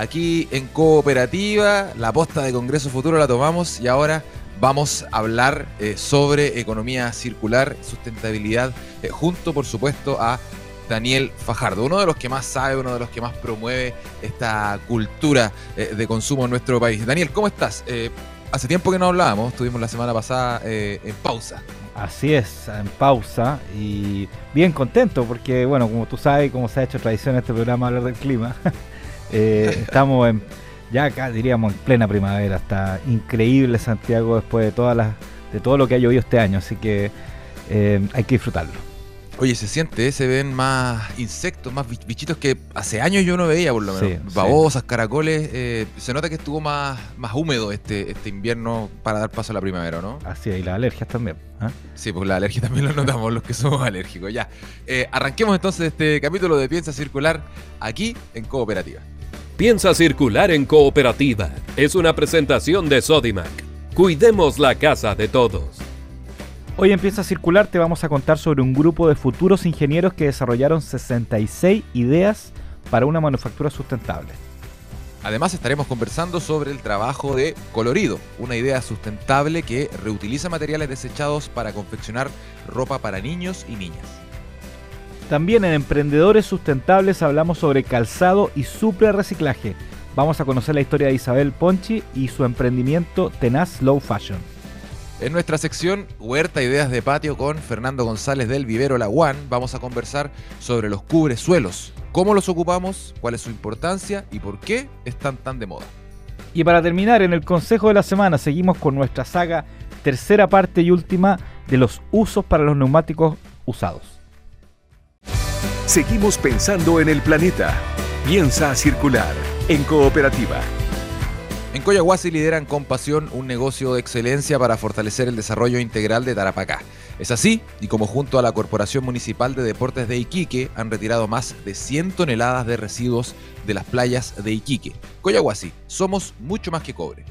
aquí en Cooperativa. La posta de Congreso Futuro la tomamos y ahora vamos a hablar eh, sobre economía circular, sustentabilidad, eh, junto por supuesto a Daniel Fajardo, uno de los que más sabe, uno de los que más promueve esta cultura eh, de consumo en nuestro país. Daniel, ¿cómo estás? hace tiempo que no hablábamos, estuvimos la semana pasada en pausa. Así es, en pausa y bien contento porque, bueno, como tú sabes, como se ha hecho tradición en este programa hablar del clima, eh, estamos en, ya acá diríamos en plena primavera, está increíble Santiago después de todas las, de todo lo que ha llovido este año, así que eh, hay que disfrutarlo. Oye, se siente, ¿eh? se ven más insectos, más bichitos que hace años yo no veía, por lo menos. Babosas, caracoles. Se nota que estuvo más, más húmedo este, este invierno para dar paso a la primavera, ¿no? Así, y las alergias también. ¿ah? Sí, pues las alergias también las notamos los que somos alérgicos. Ya. Eh, arranquemos entonces este capítulo de Piensa Circular aquí en Cooperativa. Piensa Circular en Cooperativa es una presentación de Sodimac. Cuidemos la casa de todos. Hoy empieza a circular, te vamos a contar sobre un grupo de futuros ingenieros que desarrollaron 66 ideas para una manufactura sustentable. Además estaremos conversando sobre el trabajo de Colorido, una idea sustentable que reutiliza materiales desechados para confeccionar ropa para niños y niñas. También en Emprendedores Sustentables hablamos sobre calzado y supre reciclaje. Vamos a conocer la historia de Isabel Ponchi y su emprendimiento Tenaz Low Fashion. En nuestra sección Huerta Ideas de Patio con Fernando González del Vivero La One vamos a conversar sobre los cubresuelos, cómo los ocupamos, cuál es su importancia y por qué están tan de moda. Y para terminar, en el Consejo de la Semana seguimos con nuestra saga tercera parte y última de los usos para los neumáticos usados. Seguimos pensando en el planeta. Piensa circular en cooperativa. En Coyahuasi lideran con pasión un negocio de excelencia para fortalecer el desarrollo integral de Tarapacá. Es así, y como junto a la Corporación Municipal de Deportes de Iquique han retirado más de 100 toneladas de residuos de las playas de Iquique. Coyahuasi, somos mucho más que cobre.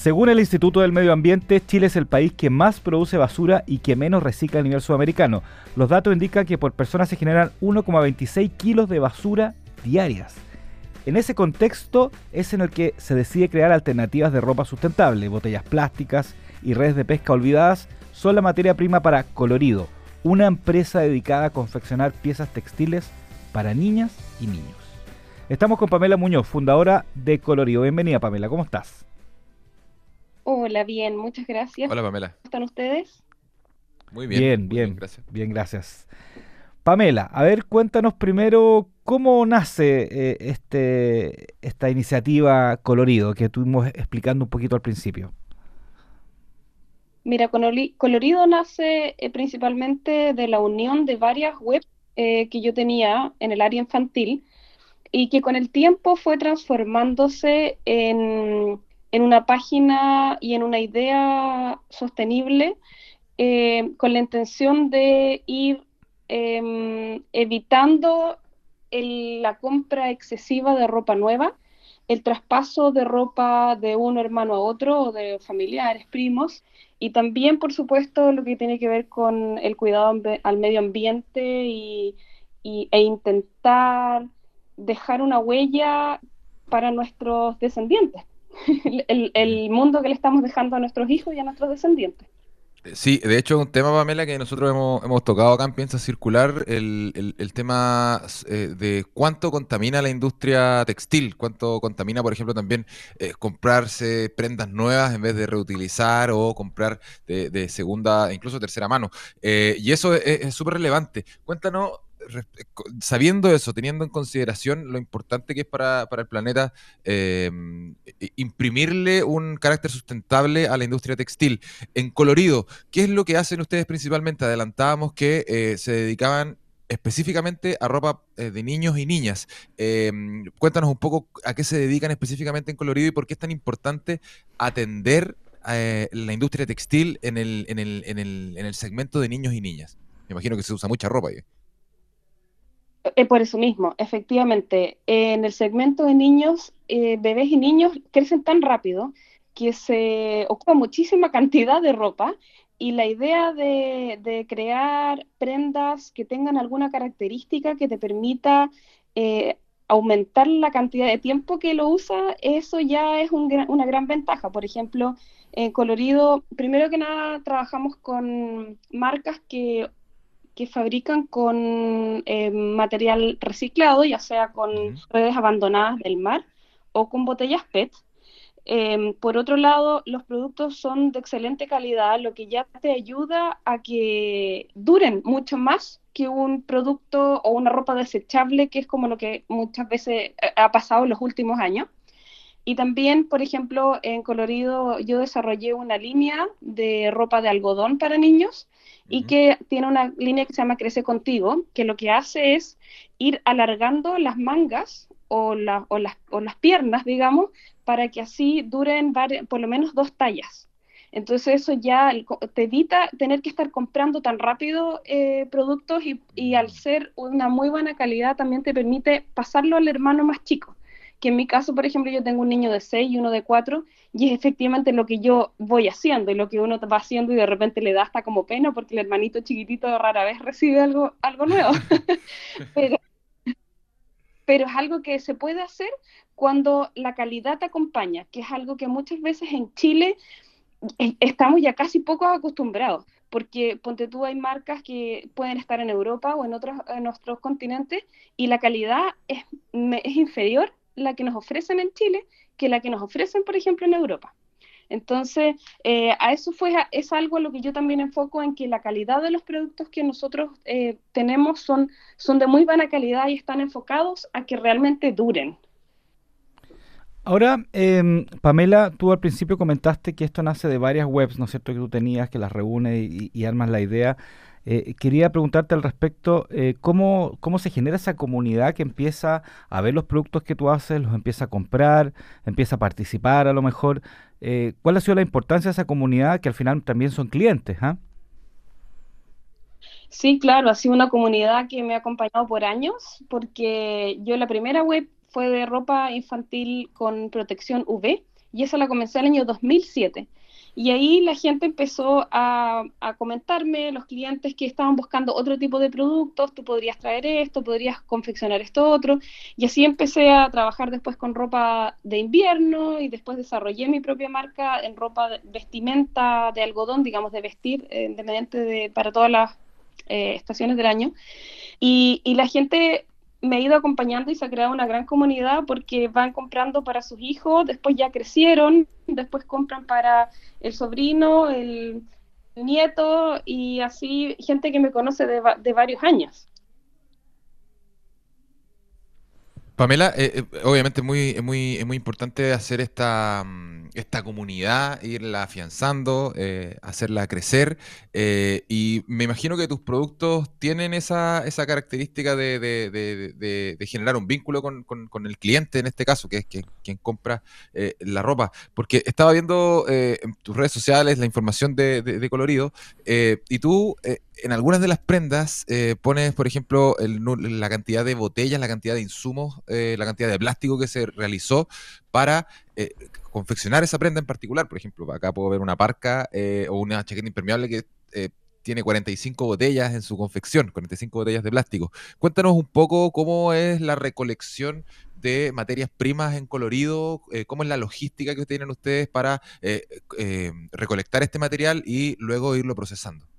Según el Instituto del Medio Ambiente, Chile es el país que más produce basura y que menos recicla a nivel sudamericano. Los datos indican que por persona se generan 1,26 kilos de basura diarias. En ese contexto es en el que se decide crear alternativas de ropa sustentable. Botellas plásticas y redes de pesca olvidadas son la materia prima para Colorido, una empresa dedicada a confeccionar piezas textiles para niñas y niños. Estamos con Pamela Muñoz, fundadora de Colorido. Bienvenida Pamela, ¿cómo estás? Hola, bien, muchas gracias. Hola Pamela. ¿Cómo están ustedes? Muy bien. Bien, bien, gracias. Bien, gracias. Pamela, a ver, cuéntanos primero cómo nace eh, este, esta iniciativa Colorido que estuvimos explicando un poquito al principio. Mira, Colorido nace eh, principalmente de la unión de varias webs eh, que yo tenía en el área infantil y que con el tiempo fue transformándose en, en una página y en una idea sostenible con la intención de ir Em, evitando la compra excesiva de ropa nueva, el traspaso de ropa de un hermano a otro o de familiares, primos, y también, por supuesto, lo que tiene que ver con el cuidado al medio ambiente y, e intentar dejar una huella para nuestros descendientes, el mundo que le estamos dejando a nuestros hijos y a nuestros descendientes. Sí, de hecho, un tema, Pamela, que nosotros hemos, tocado acá en Piensa Circular, el, tema eh, de cuánto contamina la industria textil, cuánto contamina, por ejemplo, también eh, comprarse prendas nuevas en vez de reutilizar o comprar de, segunda, incluso tercera mano. Eh, y eso es súper relevante. Cuéntanos sabiendo eso, teniendo en consideración lo importante que es para, el planeta em, imprimirle un carácter sustentable a la industria textil. En colorido, ¿qué es lo que hacen ustedes principalmente? Adelantábamos que eh, se dedicaban específicamente a ropa eh, de niños y niñas. Em, cuéntanos un poco a qué se dedican específicamente en colorido y por qué es tan importante atender eh, la industria textil en el, en, el, en, el, en el segmento de niños y niñas? Me imagino que se usa mucha ropa ahí. Eh, por eso mismo, efectivamente, en el segmento de niños, eh, bebés y niños crecen tan rápido que se ocupa muchísima cantidad de ropa y la idea de, crear prendas que tengan alguna característica que te permita eh, aumentar la cantidad de tiempo que lo usa, eso ya es una gran ventaja. Por ejemplo, en colorido, primero que nada, trabajamos con marcas que, fabrican con eh, material reciclado, ya sea con redes abandonadas del mar o con botellas PET. Em, por otro lado, los productos son de excelente calidad, lo que ya te ayuda a que duren mucho más que un producto o una ropa desechable, que es como lo que muchas veces eh, ha pasado en los últimos años. Y también, por ejemplo, en Colorido yo desarrollé una línea de ropa de algodón para niños y que tiene una línea que se llama Crece Contigo, que lo que hace es ir alargando las mangas o, o, las, o las piernas, digamos, para que así duren por lo menos dos tallas. Entonces eso ya te evita tener que estar comprando tan rápido eh, productos y, y, al ser una muy buena calidad también te permite pasarlo al hermano más chico. Que en mi caso, por ejemplo, yo tengo un niño de 6 y uno de 4 y es efectivamente lo que yo voy haciendo y lo que uno va haciendo y de repente le da hasta como pena porque el hermanito chiquitito rara vez recibe algo, algo nuevo. pero, pero es algo que se puede hacer cuando la calidad te acompaña, que es algo que muchas veces en Chile eh, estamos ya casi poco acostumbrados, porque ponte tú hay marcas que pueden estar en Europa o en otros, en otros continentes y la calidad es, es inferior la que nos ofrecen en Chile que la que nos ofrecen, por ejemplo, en Europa. Entonces, eh, a eso fue, es algo a lo que yo también enfoco en que la calidad de los productos que nosotros eh, tenemos son, son de muy buena calidad y están enfocados a que realmente duren. Ahora, eh, Pamela, tú al principio comentaste que esto nace de varias webs, ¿no es cierto? Que tú tenías, que las reúne y, armas la idea. Eh, quería preguntarte al respecto, eh, ¿cómo, ¿cómo se genera esa comunidad que empieza a ver los productos que tú haces, los empieza a comprar, empieza a participar a lo mejor? Eh, ¿Cuál ha sido la importancia de esa comunidad que al final también son clientes? ¿ah? Sí, claro, ha sido una comunidad que me ha acompañado por años, porque yo la primera web fue de ropa infantil con protección UV y esa la comencé en el año 2007. Y ahí la gente empezó a, comentarme, los clientes que estaban buscando otro tipo de productos, tú podrías traer esto, podrías confeccionar esto otro. Y así empecé a trabajar después con ropa de invierno y después desarrollé mi propia marca en ropa de vestimenta de algodón, digamos, de vestir, eh, independiente de, para todas las eh, estaciones del año. Y, y la gente me he ido acompañando y se ha creado una gran comunidad porque van comprando para sus hijos, después ya crecieron, después compran para el sobrino, el, nieto y así gente que me conoce de, de varios años. Pamela, eh, eh, obviamente es muy, muy, muy importante hacer esta, mm, comunidad, irla afianzando, eh, hacerla crecer. y me imagino que tus productos tienen esa, esa característica de, generar un vínculo con, el cliente, en este caso, que es quien, compra la ropa. Porque estaba viendo en tus redes sociales la información de, colorido y tú en algunas de las prendas eh, pones, por ejemplo, la cantidad de botellas, la cantidad de insumos, eh, la cantidad de plástico que se realizó para eh, confeccionar esa prenda en particular. Por ejemplo, acá puedo ver una parca o una chaqueta impermeable que tiene 45 botellas en su confección, 45 botellas de plástico. Cuéntanos un poco cómo es la recolección de materias primas en colorido, cómo es la logística que tienen ustedes para recolectar este material y luego irlo procesando.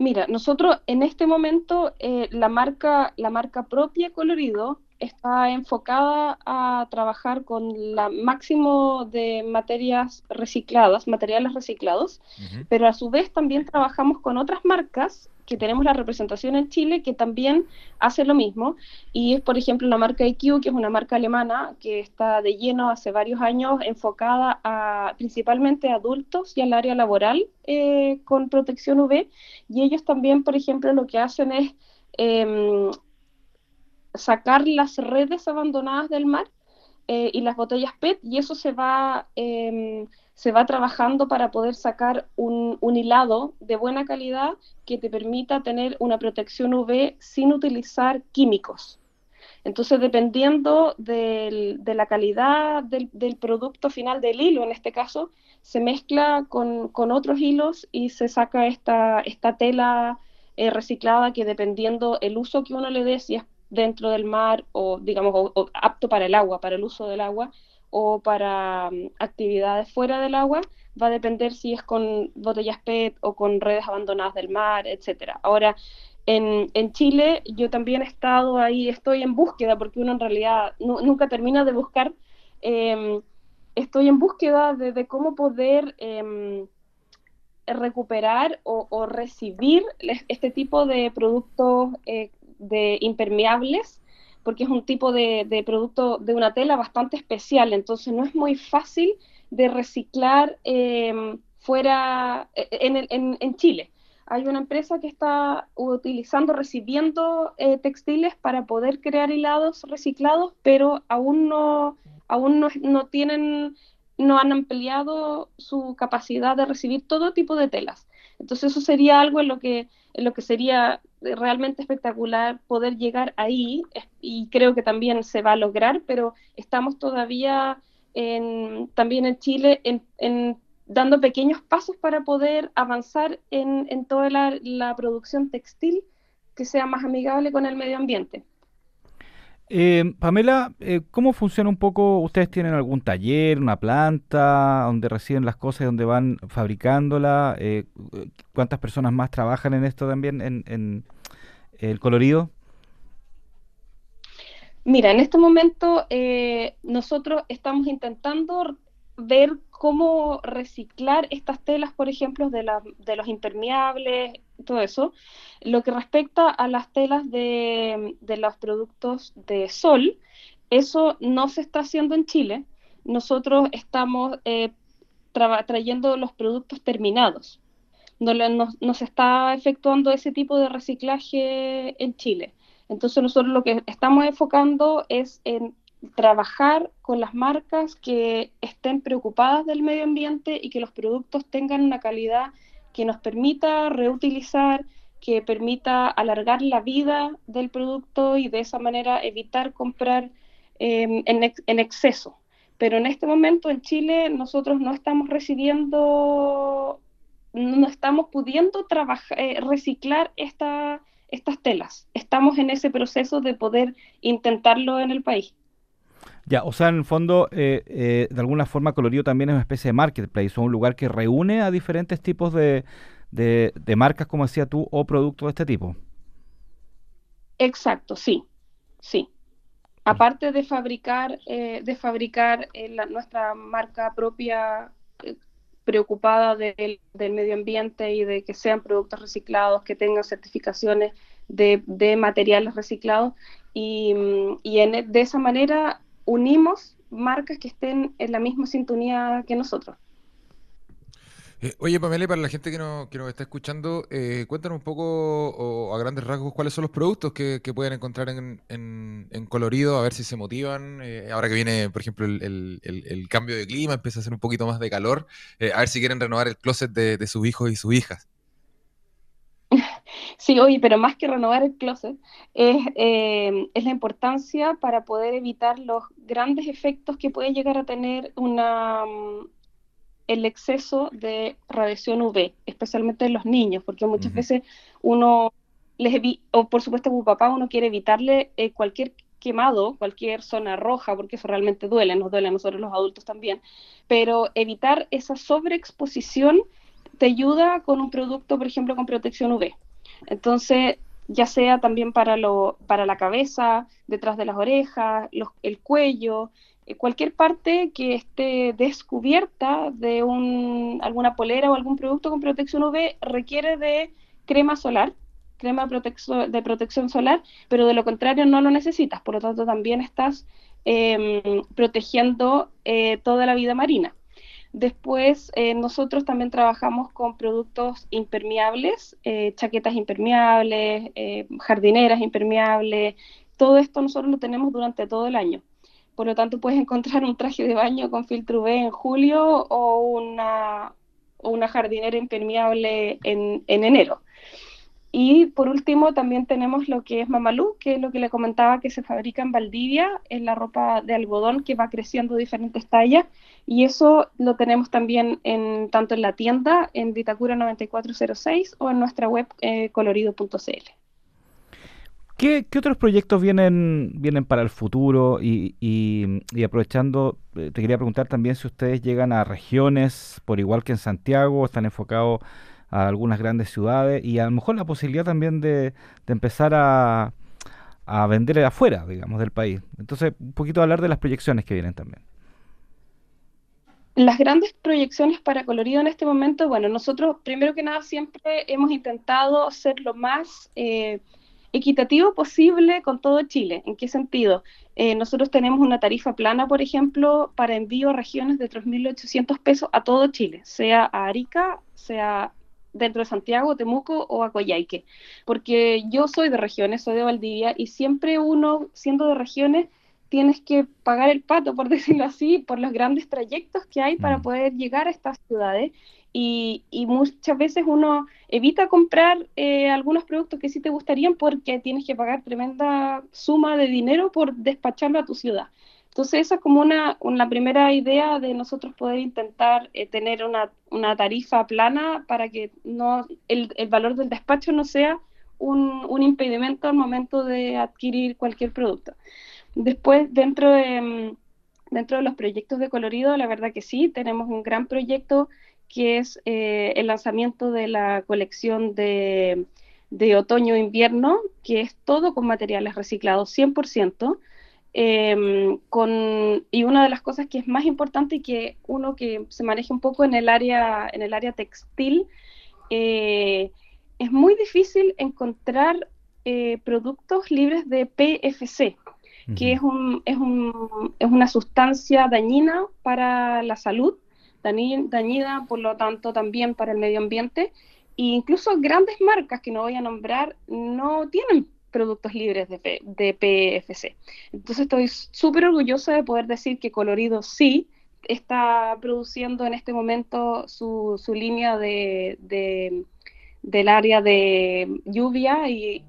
Mira, nosotros en este momento eh, la, marca, la marca propia Colorido está enfocada a trabajar con la máximo de materias recicladas, materiales reciclados, pero a su vez también trabajamos con otras marcas que tenemos la representación en Chile que también hace lo mismo. Y es por ejemplo la marca IQ que es una marca alemana que está de lleno hace varios años enfocada a principalmente a adultos y al área laboral eh, con protección UV y ellos también por ejemplo lo que hacen es em, sacar las redes abandonadas del mar eh, y las botellas PET y eso se va em, se va trabajando para poder sacar un, un, hilado de buena calidad que te permita tener una protección UV sin utilizar químicos. Entonces, dependiendo de la calidad del, producto final del hilo, en este caso, se mezcla con, otros hilos y se saca esta, esta tela eh, reciclada que dependiendo el uso que uno le dé, si es dentro del mar o, digamos, apto para el agua, para el uso del agua, o para mm, actividades fuera del agua, va a depender si es con botellas PET o con redes abandonadas del mar, etcétera. Ahora, en, en, Chile yo también he estado ahí, estoy en búsqueda, porque uno en realidad nunca termina de buscar, em, estoy en búsqueda de, cómo poder em, recuperar o, recibir este tipo de productos eh, de impermeables, porque es un tipo de, de, producto de una tela bastante especial, entonces no es muy fácil de reciclar em, fuera e, en, en, en Chile hay una empresa que está utilizando, recibiendo eh, textiles para poder crear hilados reciclados, pero aún no, aún no, tienen, no han ampliado su capacidad de recibir todo tipo de telas. Entonces eso sería algo en lo que, en lo que sería realmente espectacular poder llegar ahí y creo que también se va a lograr, pero estamos todavía en, también en Chile en, en dando pequeños pasos para poder avanzar en, toda la, producción textil que sea más amigable con el medio ambiente. Eh, Pamela, eh, ¿cómo funciona un poco? ¿Ustedes tienen algún taller, una planta donde reciben las cosas donde van fabricándola? Eh, ¿Cuántas personas más trabajan en esto también, en, en el colorido? Mira, en este momento nosotros estamos intentando ver cómo reciclar estas telas, por ejemplo, de, los impermeables, todo eso. Lo que respecta a las telas de, los productos de sol, eso no se está haciendo en Chile. Nosotros estamos eh, trayendo los productos terminados. No, no, se está efectuando ese tipo de reciclaje en Chile. Entonces nosotros lo que estamos enfocando es en trabajar con las marcas que estén preocupadas del medio ambiente y que los productos tengan una calidad que nos permita reutilizar, que permita alargar la vida del producto y de esa manera evitar comprar em, en, exceso. Pero en este momento en Chile nosotros no estamos recibiendo, no estamos pudiendo eh, reciclar estas telas. Estamos en ese proceso de poder intentarlo en el país. Ya, o sea, en el fondo, eh, eh, de alguna forma, Colorido también es una especie de marketplace, es un lugar que reúne a diferentes tipos de, de, marcas, como decía tú, o productos de este tipo. Exacto, sí, sí. Aparte de fabricar, eh, de fabricar nuestra marca propia preocupada del, medio ambiente y de que sean productos reciclados, que tengan certificaciones de, de materiales reciclados, y, y en, de esa manera unimos marcas que estén en la misma sintonía que nosotros. Eh, oye, Pamela, para la gente que, no, que nos está escuchando, eh, cuéntanos un poco o a grandes rasgos cuáles son los productos que, pueden encontrar en, en, colorido, a ver si se motivan. Eh, ahora que viene, por ejemplo, el, el, cambio de clima, empieza a hacer un poquito más de calor, a ver si quieren renovar el closet de, de sus hijos y sus hijas. Sí, oye, pero más que renovar el closet, es, eh, es, la importancia para poder evitar los grandes efectos que puede llegar a tener una, mm, el exceso de radiación UV, especialmente en los niños, porque muchas veces uno les o por supuesto como papá uno quiere evitarle eh, cualquier quemado, cualquier zona roja, porque eso realmente duele, nos duele a nosotros los adultos también, pero evitar esa sobreexposición te ayuda con un producto, por ejemplo, con protección UV. Entonces, ya sea también para, lo, para la cabeza, detrás de las orejas, el cuello, eh, cualquier parte que esté descubierta de un, alguna polera o algún producto con protección UV requiere de crema solar, crema de protección solar, pero de lo contrario no lo necesitas, por lo tanto también estás em, protegiendo eh, toda la vida marina. Después, eh, nosotros también trabajamos con productos impermeables, eh, chaquetas impermeables, eh, jardineras impermeables. Todo esto nosotros lo tenemos durante todo el año, por lo tanto puedes encontrar un traje de baño con filtro UV en julio o una, o una jardinera impermeable en, en enero. Y por último, también tenemos lo que es Mamalú, que es lo que le comentaba que se fabrica en Valdivia, es la ropa de algodón que va creciendo diferentes tallas. Y eso lo tenemos también en, tanto en la tienda, en Vitacura 9406 o en nuestra web eh, colorido.cl. ¿Qué, otros proyectos vienen, vienen para el futuro? Y, y, aprovechando, eh, te quería preguntar también si ustedes llegan a regiones, por igual que en Santiago, están enfocados a algunas grandes ciudades y a lo mejor la posibilidad también de, empezar a, a vender afuera, digamos, del país. Entonces, un poquito hablar de las proyecciones que vienen también. Las grandes proyecciones para colorido en este momento, bueno, nosotros primero que nada siempre hemos intentado ser lo más eh, equitativo posible con todo Chile. ¿En qué sentido? Eh, nosotros tenemos una tarifa plana, por ejemplo, para envío a regiones de 3.800 pesos a todo Chile, sea a Arica, sea dentro de Santiago, Temuco o a Coyhaique, porque yo soy de regiones, soy de Valdivia y siempre uno, siendo de regiones, tienes que pagar el pato, por decirlo así, por los grandes trayectos que hay para mm. poder llegar a estas ciudades y, muchas veces uno evita comprar eh, algunos productos que sí te gustarían porque tienes que pagar tremenda suma de dinero por despacharlo a tu ciudad. Entonces esa es como una, una primera idea de nosotros poder intentar eh, tener una, una, tarifa plana para que no el, el valor del despacho no sea un, un, impedimento al momento de adquirir cualquier producto. Después, dentro de, mm, dentro de los proyectos de colorido, la verdad que sí, tenemos un gran proyecto que es eh, el lanzamiento de la colección de, de otoño-invierno, que es todo con materiales reciclados 100%. Em, con, y una de las cosas que es más importante y que uno que se maneja un poco en el área, en el área textil, eh, es muy difícil encontrar eh, productos libres de PFC, que es, un, es, un, es, una sustancia dañina para la salud, dañina por lo tanto también para el medio ambiente, e incluso grandes marcas que no voy a nombrar no tienen productos libres de, PFC. Entonces estoy súper orgullosa de poder decir que Colorido sí está produciendo en este momento su, línea de, del área de lluvia y,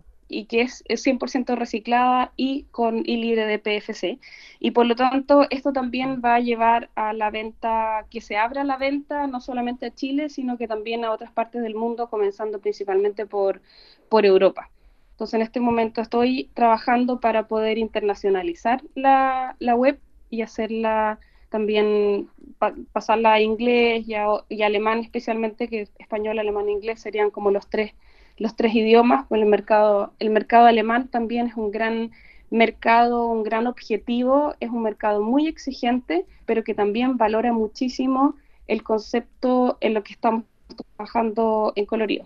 que es, 100% reciclada y, con, y libre de PFC. Y por lo tanto, esto también va a llevar a la venta, que se abra la venta no solamente a Chile, sino que también a otras partes del mundo, comenzando principalmente por Europa. Entonces, en este momento estoy trabajando para poder internacionalizar la, web y hacerla también, pasarla a inglés y, a, alemán especialmente, que español, alemán e inglés serían como los tres, los tres idiomas. Pues el mercado, el mercado alemán también es un gran mercado, un gran objetivo, es un mercado muy exigente, pero que también valora muchísimo el concepto en lo que estamos trabajando en colorido.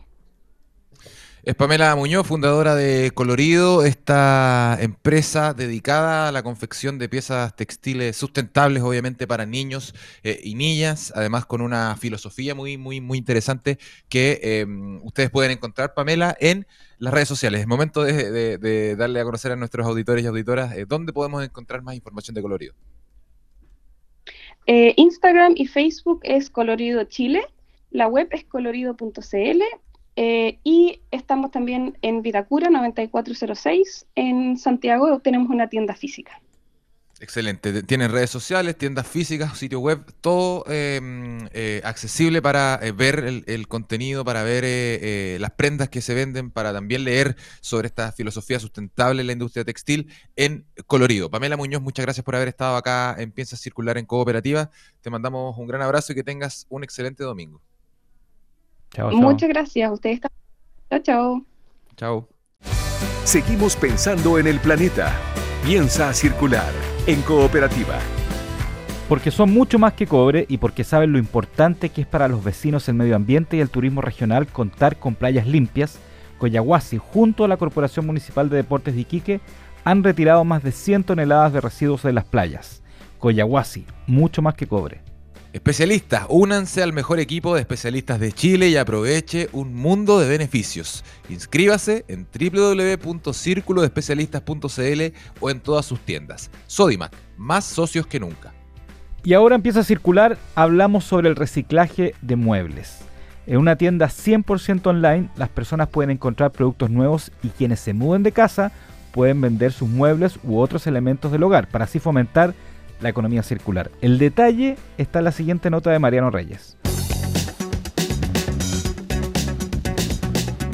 Es Pamela Muñoz, fundadora de Colorido, esta empresa dedicada a la confección de piezas textiles sustentables, obviamente para niños eh, y niñas, además con una filosofía muy, muy, muy interesante que em, ustedes pueden encontrar, Pamela, en las redes sociales. Es momento de, darle a conocer a nuestros auditores y auditoras eh, dónde podemos encontrar más información de Colorido. Eh, Instagram y Facebook es Colorido Chile. La web es colorido.cl eh, y estamos también en Vitacura 9406. En Santiago tenemos una tienda física. Excelente. Tienen redes sociales, tiendas físicas, sitio web, todo em, eh, accesible para eh, ver el, contenido, para ver las prendas que se venden, para también leer sobre esta filosofía sustentable en la industria textil en colorido. Pamela Muñoz, muchas gracias por haber estado acá en Piensa Circular en Cooperativa. Te mandamos un gran abrazo y que tengas un excelente domingo. Muchas gracias. Ustedes también. Chao, chao. Chao. Seguimos pensando en el planeta. Piensa circular en cooperativa. Porque son mucho más que cobre y porque saben lo importante que es para los vecinos el medio ambiente y el turismo regional contar con playas limpias, Coyahuasi junto a la Corporación Municipal de Deportes de Iquique han retirado más de 100 toneladas de residuos de las playas. Coyahuasi, mucho más que cobre. Especialistas, únanse al mejor equipo de especialistas de Chile y aproveche un mundo de beneficios. Inscríbase en www.circulodeespecialistas.cl o en todas sus tiendas. Sodimac, más socios que nunca. Y ahora empieza a circular, hablamos sobre el reciclaje de muebles. En una tienda 100% online, las personas pueden encontrar productos nuevos y quienes se muden de casa pueden vender sus muebles u otros elementos del hogar para así fomentar la economía circular. El detalle está en la siguiente nota de Mariano Reyes.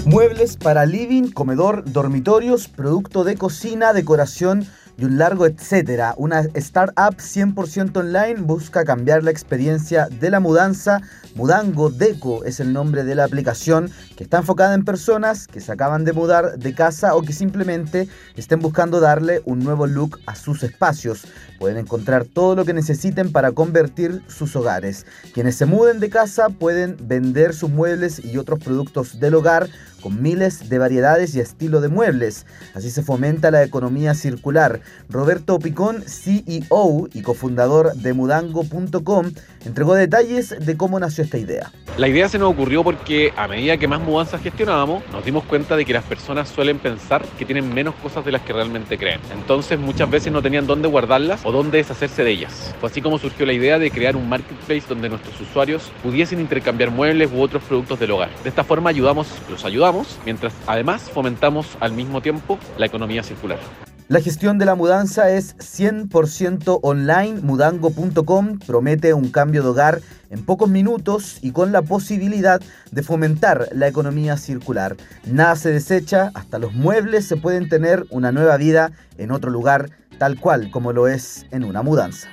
Muebles para living, comedor, dormitorios, producto de cocina, decoración y un largo etcétera. Una startup 100% online busca cambiar la experiencia de la mudanza. Mudango Deco es el nombre de la aplicación que está enfocada en personas que se acaban de mudar de casa o que simplemente estén buscando darle un nuevo look a sus espacios. Pueden encontrar todo lo que necesiten para convertir sus hogares. Quienes se muden de casa pueden vender sus muebles y otros productos del hogar con miles de variedades y estilo de muebles. Así se fomenta la economía circular. Roberto Picón, CEO y cofundador de mudango.com, entregó detalles de cómo nació esta idea. La idea se nos ocurrió porque a medida que más mudanzas gestionábamos, nos dimos cuenta de que las personas suelen pensar que tienen menos cosas de las que realmente creen. Entonces muchas veces no tenían dónde guardarlas o dónde deshacerse de ellas. Fue así como surgió la idea de crear un marketplace donde nuestros usuarios pudiesen intercambiar muebles u otros productos del hogar. De esta forma ayudamos, los ayudamos, mientras además fomentamos al mismo tiempo la economía circular. La gestión de la mudanza es 100% online. Mudango.com promete un cambio de hogar en pocos minutos y con la posibilidad de fomentar la economía circular. Nada se desecha, hasta los muebles se pueden tener una nueva vida en otro lugar, tal cual como lo es en una mudanza.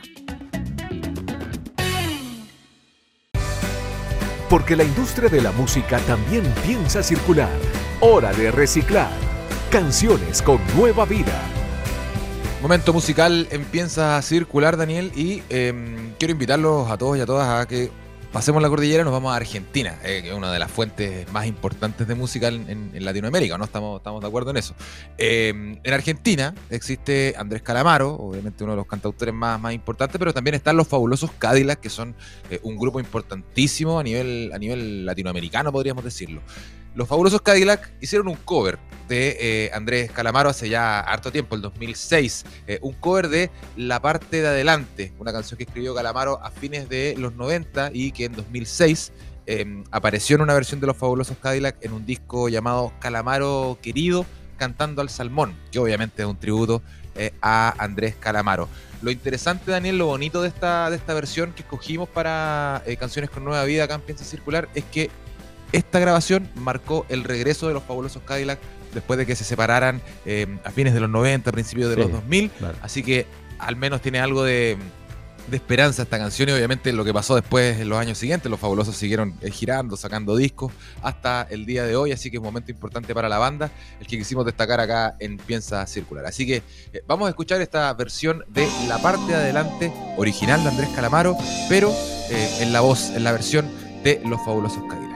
Porque la industria de la música también piensa circular. Hora de reciclar. Canciones con nueva vida. Momento musical empieza a circular, Daniel, y em, quiero invitarlos a todos y a todas a que pasemos la cordillera nos vamos a Argentina, eh, que es una de las fuentes más importantes de música en, Latinoamérica, ¿no? Estamos, estamos de acuerdo en eso. Em, en Argentina existe Andrés Calamaro, obviamente uno de los cantautores más, más importantes, pero también están los fabulosos Cadillac, que son eh, un grupo importantísimo a nivel, a nivel latinoamericano, podríamos decirlo. Los fabulosos Cadillac hicieron un cover de eh, Andrés Calamaro hace ya harto tiempo, el 2006. Eh, un cover de La parte de adelante, una canción que escribió Calamaro a fines de los 90 y que en 2006 em, apareció en una versión de los fabulosos Cadillac en un disco llamado Calamaro Querido, cantando al salmón, que obviamente es un tributo eh, a Andrés Calamaro. Lo interesante, Daniel, lo bonito de esta, de esta versión que escogimos para Canciones con Nueva Vida acá Circular es que esta grabación marcó el regreso de los fabulosos Cadillac después de que se separaran eh, a fines de los 90, principios de los 2000. Así que al menos tiene algo de, esperanza esta canción y obviamente lo que pasó después en los años siguientes. Los fabulosos siguieron eh, girando, sacando discos hasta el día de hoy. Así que es un momento importante para la banda, el que quisimos destacar acá en Piensa Circular. Así que eh, vamos a escuchar esta versión de la parte de adelante original de Andrés Calamaro, pero en la voz, en la versión de los fabulosos Cadillac.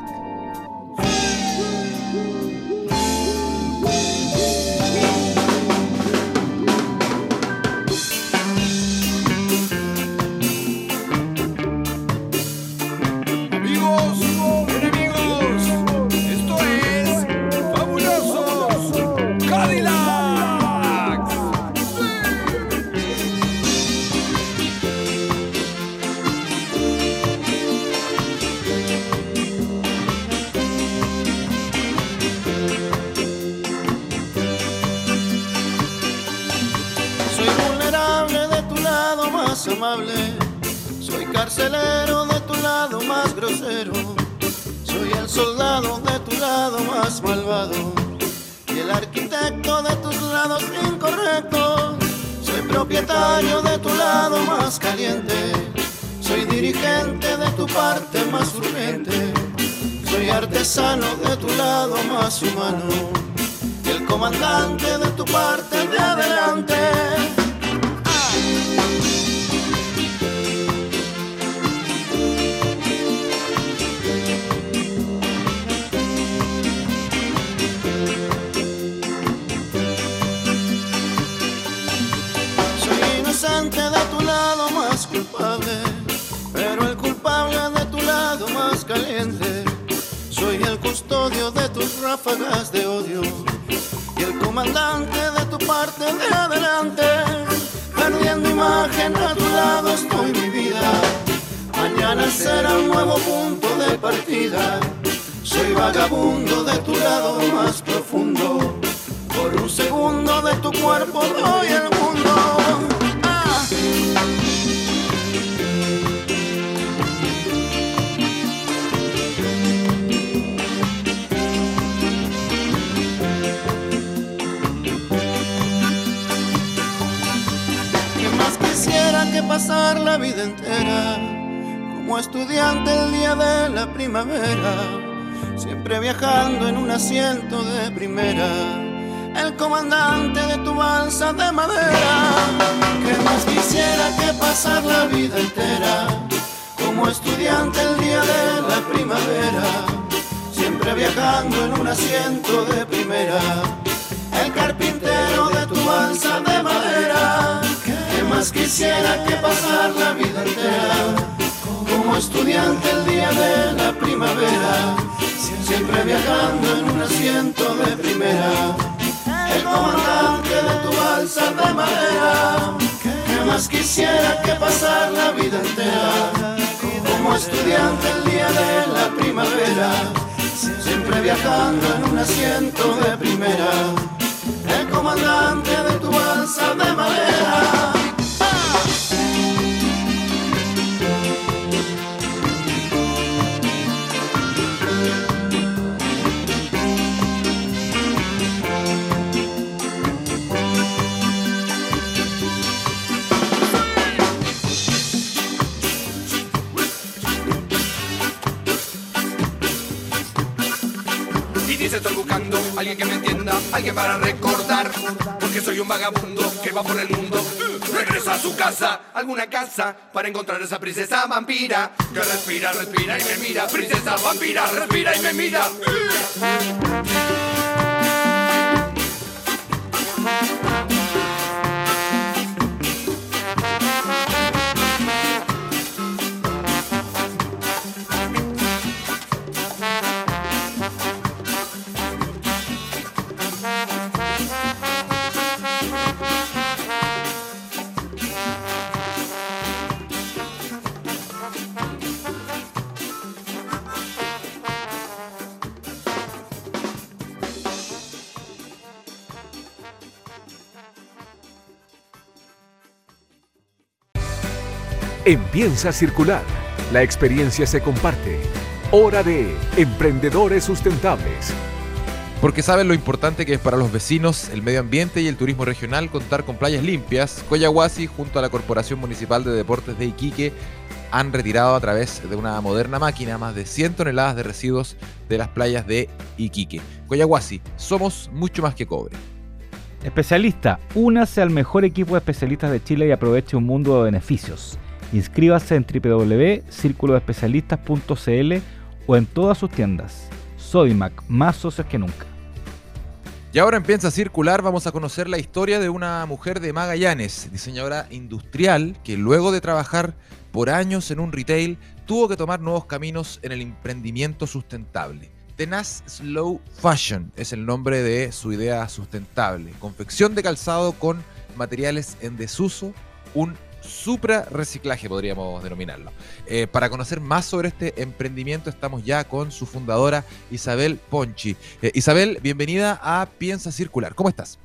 Soy carcelero de tu lado más grosero. Soy el soldado de tu lado más malvado. Y el arquitecto de tus lados incorrectos. Soy propietario de tu lado más caliente. Soy dirigente de tu parte más urgente. Soy artesano de tu lado más humano. Y el comandante de tu parte de adelante. De odio. Y el comandante de tu parte de adelante, perdiendo imagen a tu lado estoy mi vida. Mañana será un nuevo punto de partida. Soy vagabundo de tu lado más profundo. Por un segundo de tu cuerpo doy el que pasar la vida entera como estudiante el día de la primavera? Siempre viajando en un asiento de primera el comandante de tu balsa de madera. Que más quisiera que pasar la vida entera como estudiante el día de la primavera, siempre viajando en un asiento de primera. El carpintero de tu balsa de madera. Más quisiera que pasar la vida entera como estudiante el día de la primavera, siempre viajando en un asiento de primera el comandante de tu balsa de madera. Que más quisiera que pasar la vida entera como estudiante el día de la primavera, siempre viajando en un asiento de primera. El comandante de tu balsa de madera. Estoy buscando alguien que me entienda, alguien para recordar Porque soy un vagabundo que va por el mundo. Regreso a su casa, alguna casa Para encontrar esa princesa vampira Que respira, respira y me mira. Princesa vampira, respira y me mira Empieza a circular. La experiencia se comparte. Hora de Emprendedores Sustentables. Porque saben lo importante que es para los vecinos, el medio ambiente y el turismo regional contar con playas limpias, Coyahuasi junto a la Corporación Municipal de Deportes de Iquique han retirado a través de una moderna máquina más de 100 toneladas de residuos de las playas de Iquique. Coyahuasi, somos mucho más que cobre. Especialista, únase al mejor equipo de especialistas de Chile y aproveche un mundo de beneficios. Inscríbase en www.circuloespecialistas.cl o en todas sus tiendas. Sodimac, más socios que nunca. Y ahora empieza a circular, vamos a conocer la historia de una mujer de Magallanes, diseñadora industrial, que luego de trabajar por años en un retail, tuvo que tomar nuevos caminos en el emprendimiento sustentable. Tenaz Slow Fashion es el nombre de su idea sustentable. Confección de calzado con materiales en desuso, un supra reciclaje podríamos denominarlo. Eh, para conocer más sobre este emprendimiento estamos ya con su fundadora Isabel Ponchi. Eh, Isabel, bienvenida a Piensa Circular. ¿Cómo estás?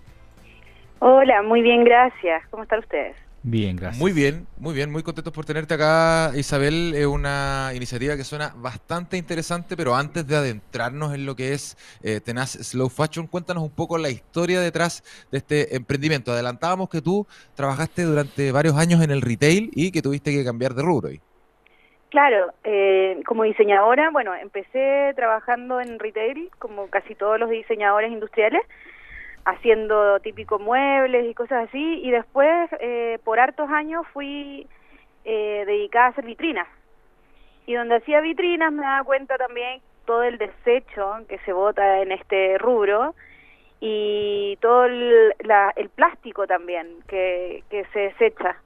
Hola, muy bien, gracias. ¿Cómo están ustedes? Bien, gracias. Muy bien, muy bien, muy contentos por tenerte acá, Isabel. Es una iniciativa que suena bastante interesante, pero antes de adentrarnos en lo que es eh, Tenaz Slow Fashion, cuéntanos un poco la historia detrás de este emprendimiento. Adelantábamos que tú trabajaste durante varios años en el retail y que tuviste que cambiar de rubro. ahí. Claro, eh, como diseñadora, bueno, empecé trabajando en retail, como casi todos los diseñadores industriales, haciendo típico muebles y cosas así, y después, eh, por hartos años, fui eh, dedicada a hacer vitrinas. Y donde hacía vitrinas me daba cuenta también todo el desecho que se bota en este rubro y todo el, la- el plástico también que se desecha.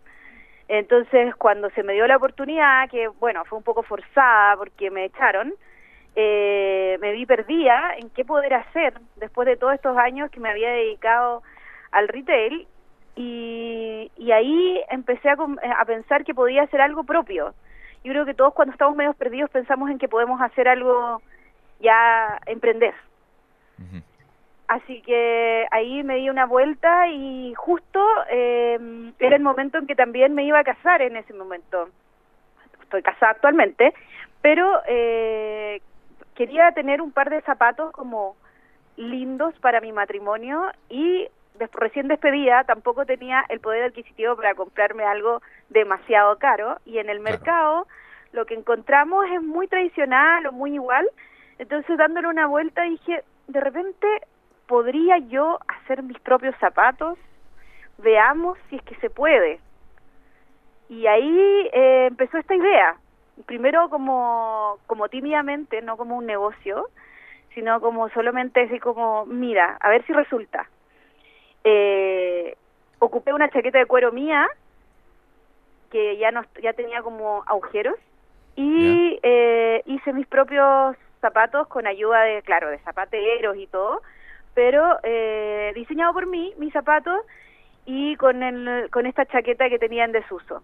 Entonces, cuando se me dio la oportunidad, que bueno, fue un poco forzada porque me echaron, eh, me vi perdida en qué poder hacer después de todos estos años que me había dedicado al retail y, y ahí empecé a, pensar que podía hacer algo propio. Yo creo que todos cuando estamos medio perdidos pensamos en que podemos hacer algo ya emprender. Así que ahí me di una vuelta y justo eh, era el momento en que también me iba a casar en ese momento. Estoy casada actualmente, pero eh, quería tener un par de zapatos como lindos para mi matrimonio y des- recién despedida tampoco tenía el poder adquisitivo para comprarme algo demasiado caro. Y en el Claro. mercado lo que encontramos es muy tradicional o muy igual. Entonces dándole una vuelta dije de repente podría yo hacer mis propios zapatos veamos si es que se puede y ahí eh, empezó esta idea primero como como tímidamente no como un negocio sino como solamente así como mira a ver si resulta eh, ocupé una chaqueta de cuero mía que ya no ya tenía como agujeros y eh, hice mis propios zapatos con ayuda de claro de zapateros y todo pero eh, diseñado por mí mis zapatos y con el, con esta chaqueta que tenía en desuso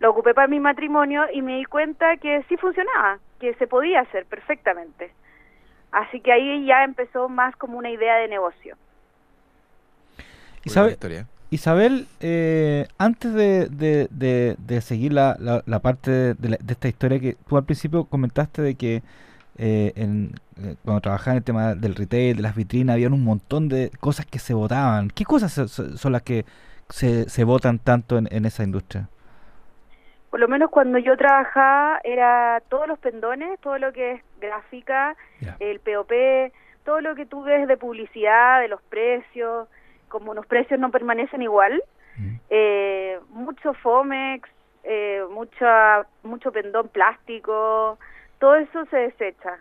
lo ocupé para mi matrimonio y me di cuenta que sí funcionaba que se podía hacer perfectamente así que ahí ya empezó más como una idea de negocio Isabel. Isabel, eh, antes de, de- de- de seguir la, la- la parte de, de la- de esta historia que tú al principio comentaste de que eh, en- eh, cuando trabajaba en el tema del retail, de las vitrinas, habían un montón de cosas que se votaban. ¿Qué cosas so- so- son las que se, se votan tanto en, en esa industria? Por lo menos cuando yo trabajaba era todos los pendones, todo lo que es gráfica, Ya. el POP, todo lo que tú ves de publicidad, de los precios, como los precios no permanecen igual, Mm. eh, mucho Fomex, eh, mucha, mucho pendón plástico, todo eso se desecha.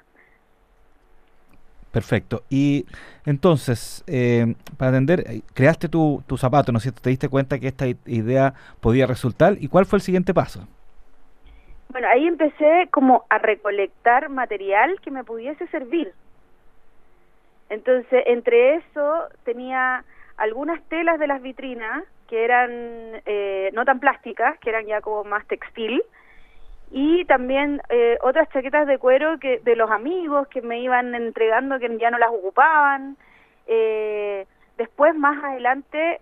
Perfecto. Y entonces, eh, para atender, eh, creaste tu, tu zapato, ¿no es cierto? Te diste cuenta que esta idea podía resultar. ¿Y cuál fue el siguiente paso? Bueno, ahí empecé como a recolectar material que me pudiese servir. Entonces, entre eso tenía algunas telas de las vitrinas que eran eh, no tan plásticas, que eran ya como más textil, y también eh, otras chaquetas de cuero que de los amigos que me iban entregando que ya no las ocupaban. Eh, después, más adelante,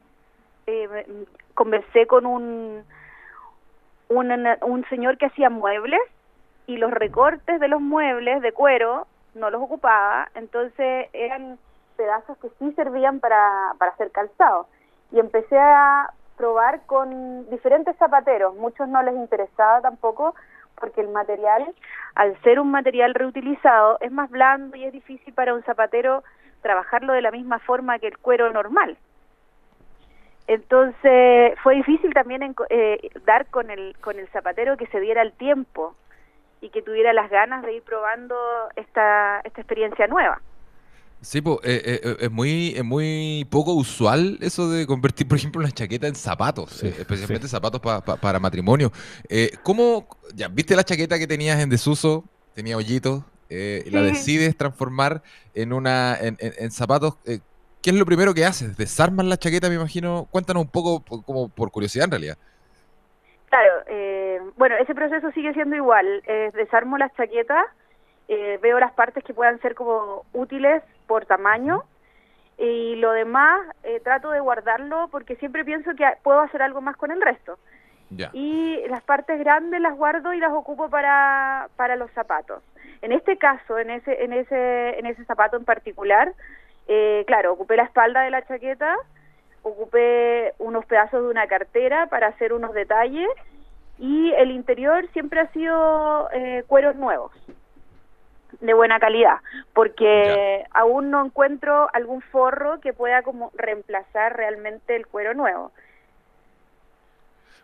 eh, conversé con un, un, un señor que hacía muebles y los recortes de los muebles de cuero no los ocupaba, entonces eran pedazos que sí servían para, para hacer calzado. Y empecé a probar con diferentes zapateros, muchos no les interesaba tampoco porque el material, al ser un material reutilizado, es más blando y es difícil para un zapatero trabajarlo de la misma forma que el cuero normal. Entonces fue difícil también enco- eh, dar con el, con el zapatero que se diera el tiempo y que tuviera las ganas de ir probando esta, esta experiencia nueva. Sí, po, eh, es muy, es muy poco usual eso de convertir, por ejemplo, una chaqueta en zapatos, Sí, eh, especialmente zapatos pa- pa- para matrimonio. Eh, ¿Cómo, ya, viste la chaqueta que tenías en desuso, tenía hoyitos, eh, y la Sí. decides transformar en una, en, en- en zapatos? eh, ¿Qué es lo primero que haces? ¿Desarmas la chaqueta, me imagino? Cuéntanos un poco, po- como por curiosidad en realidad. Claro, eh, bueno, ese proceso sigue siendo igual. Eh, desarmo las chaquetas, eh, veo las partes que puedan ser como útiles por tamaño y lo demás eh, trato de guardarlo porque siempre pienso que puedo hacer algo más con el resto. Y las partes grandes las guardo y las ocupo para, para los zapatos. En este caso, en ese, en ese, en ese zapato en particular, eh, claro, ocupé la espalda de la chaqueta, ocupé unos pedazos de una cartera para hacer unos detalles y el interior siempre ha sido eh, cueros nuevos de buena calidad porque aún no encuentro algún forro que pueda como reemplazar realmente el cuero nuevo.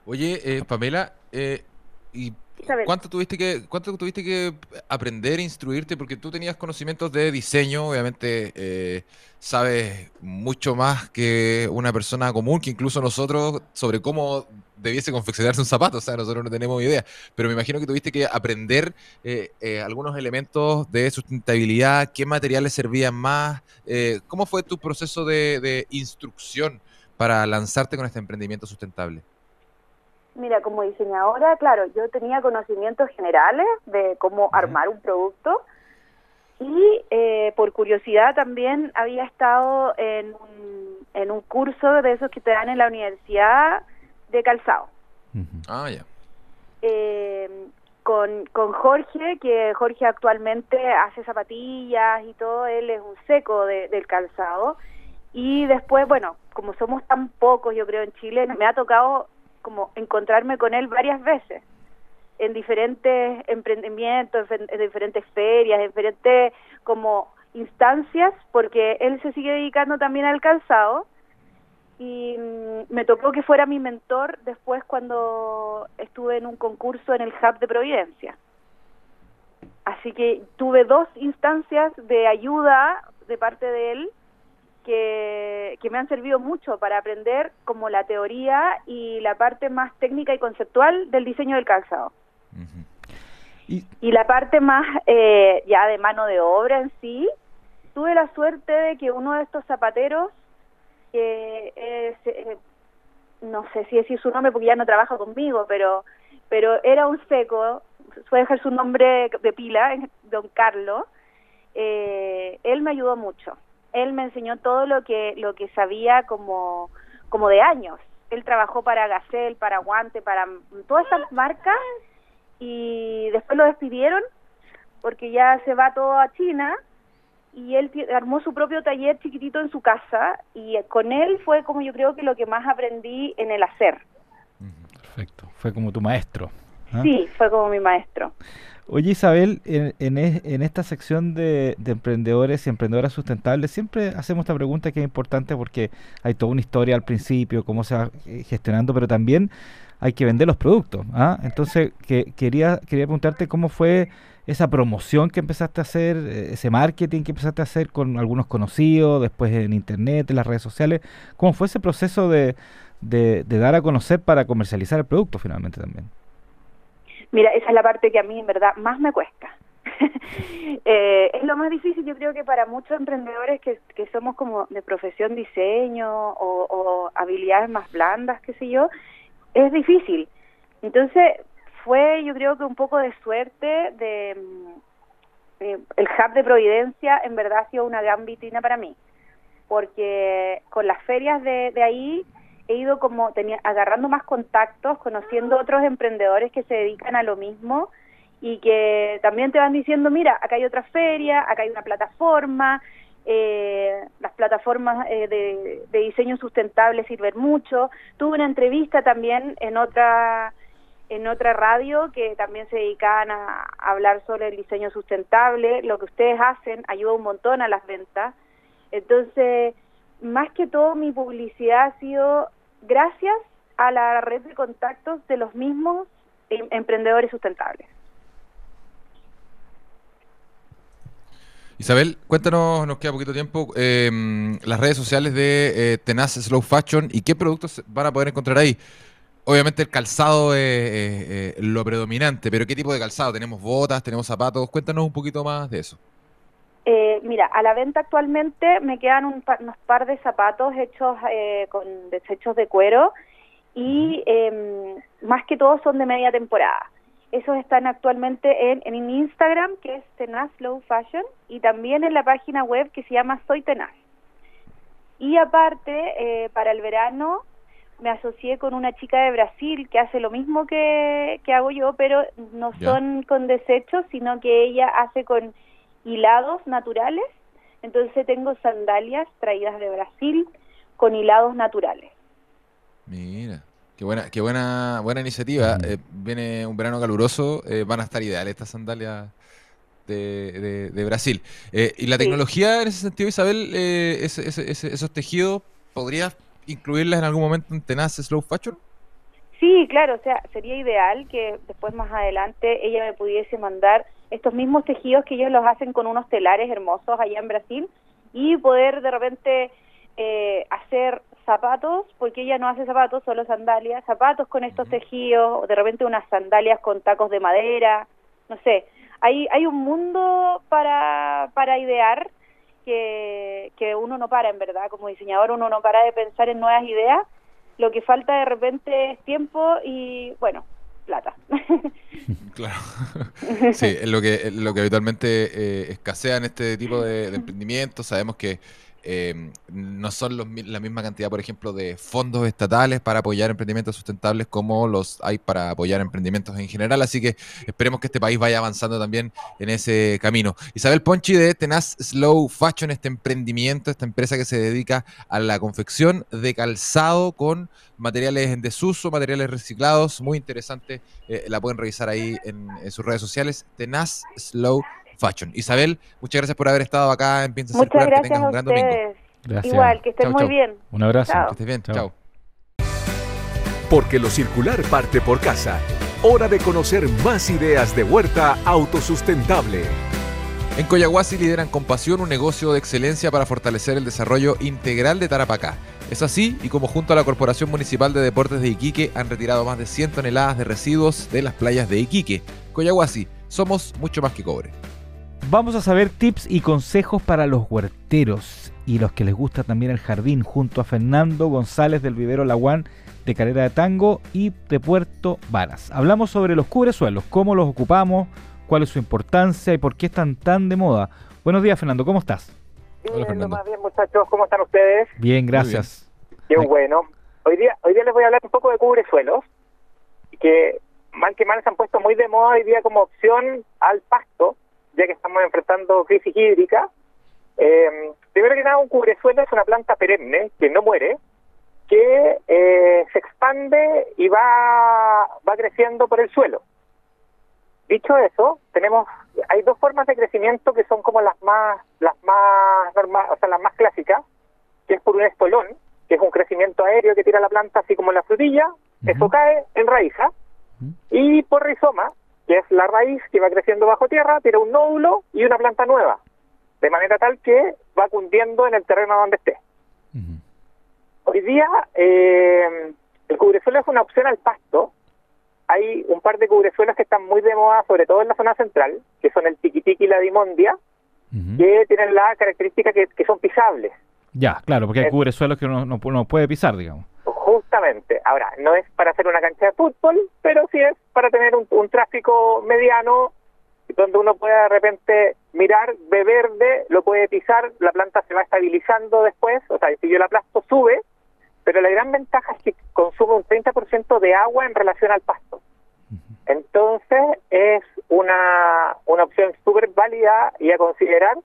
Oye, eh, Pamela, eh, ¿y Isabel. cuánto tuviste que cuánto tuviste que aprender, instruirte? Porque tú tenías conocimientos de diseño, obviamente eh, sabes mucho más que una persona común, que incluso nosotros, sobre cómo debiese confeccionarse un zapato, o sea, nosotros no tenemos idea, pero me imagino que tuviste que aprender eh, eh, algunos elementos de sustentabilidad, qué materiales servían más, eh, ¿cómo fue tu proceso de, de instrucción para lanzarte con este emprendimiento sustentable? Mira, como diseñadora, claro, yo tenía conocimientos generales de cómo armar un producto y eh, por curiosidad también había estado en un, en un curso de esos que te dan en la universidad de calzado. Ah, ya. Eh, con, con Jorge, que Jorge actualmente hace zapatillas y todo, él es un seco de- del calzado. Y después, bueno, como somos tan pocos, yo creo, en Chile, me ha tocado como encontrarme con él varias veces en diferentes emprendimientos, en, en diferentes ferias, en diferentes como instancias, porque él se sigue dedicando también al calzado y mm, me tocó que fuera mi mentor después cuando estuve en un concurso en el Hub de Providencia. Así que tuve dos instancias de ayuda de parte de él que, que me han servido mucho para aprender como la teoría y la parte más técnica y conceptual del diseño del calzado. Y- Y la parte más eh, ya de mano de obra en sí, tuve la suerte de que uno de estos zapateros, que es, eh, no sé si decir su nombre porque ya no trabaja conmigo, pero, pero era un seco, puede dejar su nombre de pila, don Carlos, eh, él me ayudó mucho. Él me enseñó todo lo que lo que sabía como como de años. Él trabajó para Gacel, para Guante, para todas estas marcas y después lo despidieron porque ya se va todo a China y él armó su propio taller chiquitito en su casa y con él fue como yo creo que lo que más aprendí en el hacer. Perfecto. Fue como tu maestro. Sí, fue como mi maestro. Oye Isabel, en, en esta sección de, de emprendedores y emprendedoras sustentables siempre hacemos esta pregunta que es importante porque hay toda una historia al principio, cómo se va eh, gestionando, pero también hay que vender los productos. ¿ah? Entonces que, quería, quería preguntarte cómo fue esa promoción que empezaste a hacer, eh, ese marketing que empezaste a hacer con algunos conocidos, después en internet, en las redes sociales. ¿Cómo fue ese proceso de, dar a conocer para comercializar el producto finalmente también? Mira, esa es la parte que a mí en verdad más me cuesta. Eh, es lo más difícil, yo creo que para muchos emprendedores que, que somos como de profesión diseño o, o habilidades más blandas, qué sé yo, es difícil. Entonces fue yo creo que un poco de suerte de mm, eh, el hub de Providencia en verdad ha sido una gran vitrina para mí porque con las ferias de, de ahí he ido como tenía, agarrando más contactos, conociendo otros emprendedores que se dedican a lo mismo y que también te van diciendo, mira, acá hay otra feria, acá hay una plataforma, eh, las plataformas eh, de, de diseño sustentable sirven mucho. Tuve una entrevista también en otra en otra radio que también se dedicaban a, hablar sobre el diseño sustentable. Lo que ustedes hacen ayuda un montón a las ventas. Entonces, más que todo mi publicidad ha sido gracias a la red de contactos de los mismos em- emprendedores sustentables. Isabel, cuéntanos, nos queda poquito tiempo, eh, las redes sociales de eh, Tenaz Slow Fashion y qué productos van a poder encontrar ahí. Obviamente el calzado es lo predominante, pero ¿qué tipo de calzado? ¿Tenemos botas, tenemos zapatos? Cuéntanos un poquito más de eso. Eh, mira, a la venta actualmente me quedan un pa- unos par de zapatos hechos eh, con desechos de cuero y eh, más que todo son de media temporada. Esos están actualmente en, en Instagram, que es Tenaz Low Fashion, y también en la página web que se llama Soy Tenaz. Y aparte, eh, para el verano me asocié con una chica de Brasil que hace lo mismo que, que hago yo, pero no son con desechos, sino que ella hace con hilados naturales. Entonces tengo sandalias traídas de Brasil con hilados naturales. Mira, qué buena, qué buena, buena iniciativa. Eh, viene un verano caluroso, eh, van a estar ideales estas sandalias de, de- de Brasil. Eh, y la Sí. tecnología en ese sentido, Isabel, eh, ese- ese- ese- esos tejidos, ¿podrías incluirlas en algún momento en Tenaz Slow Fashion? Sí, claro, o sea, sería ideal que después más adelante ella me pudiese mandar estos mismos tejidos que ellos los hacen con unos telares hermosos allá en Brasil y poder de repente eh, hacer zapatos, porque ella no hace zapatos, solo sandalias, zapatos con estos tejidos, o de repente unas sandalias con tacos de madera, no sé. Hay, hay un mundo para, para idear que, que uno no para, en verdad, como diseñador uno no para de pensar en nuevas ideas. Lo que falta de repente es tiempo y, bueno, plata. Claro. Sí, es lo que, lo que habitualmente eh, escasea en este tipo de, de emprendimientos. Sabemos que eh, no son la misma cantidad, por ejemplo, de fondos estatales para apoyar emprendimientos sustentables como los hay para apoyar emprendimientos en general. Así que esperemos que este país vaya avanzando también en ese camino. Isabel Ponchi de Tenaz Slow Fashion, este emprendimiento, esta empresa que se dedica a la confección de calzado con materiales en desuso, materiales reciclados. Muy interesante. eh, la pueden revisar ahí en, en sus redes sociales. Tenaz Slow Fashion. Isabel, muchas gracias por haber estado acá en Piensa Muchas Circular. que gracias tengas a un gran domingo. ustedes. Gracias. Igual, que estén Chau, muy chau. bien. Un abrazo. Que estés bien. Chao. Chao. Porque lo circular parte por casa. Hora de conocer más ideas de huerta autosustentable. En Coyahuasi lideran con pasión un negocio de excelencia para fortalecer el desarrollo integral de Tarapacá. Es así, y como junto a la Corporación Municipal de Deportes de Iquique han retirado más de 100 toneladas de residuos de las playas de Iquique. Coyahuasi, somos mucho más que cobre. Vamos a saber tips y consejos para los huerteros y los que les gusta también el jardín, junto a Fernando González del Vivero Laguán de Calera de Tango y de Puerto Varas. Hablamos sobre los cubresuelos, cómo los ocupamos, cuál es su importancia y por qué están tan de moda. Buenos días, Fernando, ¿cómo estás? Hola, Bien, Fernando. lo más bien, muchachos, ¿cómo están ustedes? Bien, gracias. Qué Ay. bueno. Hoy día, hoy día les voy a hablar un poco de cubresuelos, que mal que mal se han puesto muy de moda hoy día como opción al pasto, ya que estamos enfrentando crisis hídrica. Eh, primero que nada, un cubresuelo es una planta perenne que no muere, que eh, se expande y va, va creciendo por el suelo. Dicho eso, tenemos hay dos formas de crecimiento que son como las más las más normal, o sea, las más clásicas, que es por un estolón, que es un crecimiento aéreo que tira la planta así como la frutilla, eso cae en raíz, ¿ah? y por rizoma, que es la raíz que va creciendo bajo tierra, tira un nódulo y una planta nueva, de manera tal que va cundiendo en el terreno donde esté. Hoy día eh, el cubresuelo es una opción al pasto. Hay un par de cubresuelos que están muy de moda, sobre todo en la zona central, que son el tiquitiqui y la dimondia, que tienen la característica que, que son pisables. Ya, claro, porque hay cubresuelos que uno no puede pisar, digamos. Justamente. Ahora, no es para hacer una cancha de fútbol, pero sí es para tener un, un tráfico mediano donde uno pueda de repente mirar, ve verde, lo puede pisar, la planta se va estabilizando después, o sea, si yo la aplasto sube, pero la gran ventaja es que consume un 30% de agua en relación al pasto. Entonces es una, una opción súper válida y a considerar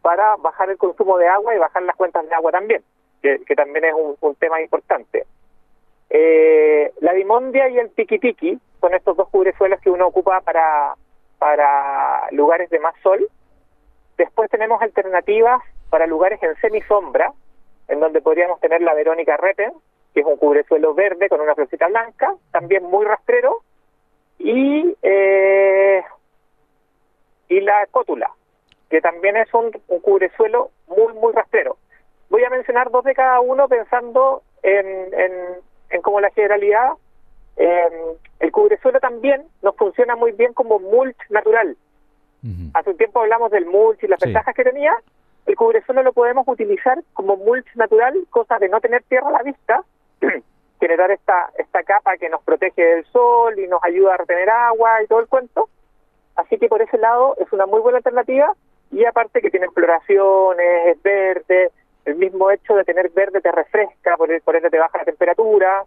para bajar el consumo de agua y bajar las cuentas de agua también, que, que también es un, un tema importante. Eh, la dimondia y el tiquitiqui son estos dos cubresuelos que uno ocupa para, para lugares de más sol. Después tenemos alternativas para lugares en semisombra, en donde podríamos tener la Verónica Repen, que es un cubresuelo verde con una florcita blanca, también muy rastrero, y, eh, y la cótula, que también es un, un cubresuelo muy, muy rastrero. Voy a mencionar dos de cada uno pensando en, en, en como la generalidad. Eh, el cubresuelo también nos funciona muy bien como mulch natural. Hace un tiempo hablamos del mulch y las Sí. ventajas que tenía. El cubresuelo lo podemos utilizar como mulch natural, cosa de no tener tierra a la vista, generar esta, esta capa que nos protege del sol y nos ayuda a retener agua y todo el cuento. Así que por ese lado es una muy buena alternativa y aparte que tiene floraciones, es verde, el mismo hecho de tener verde te refresca, por, por ende te baja la temperatura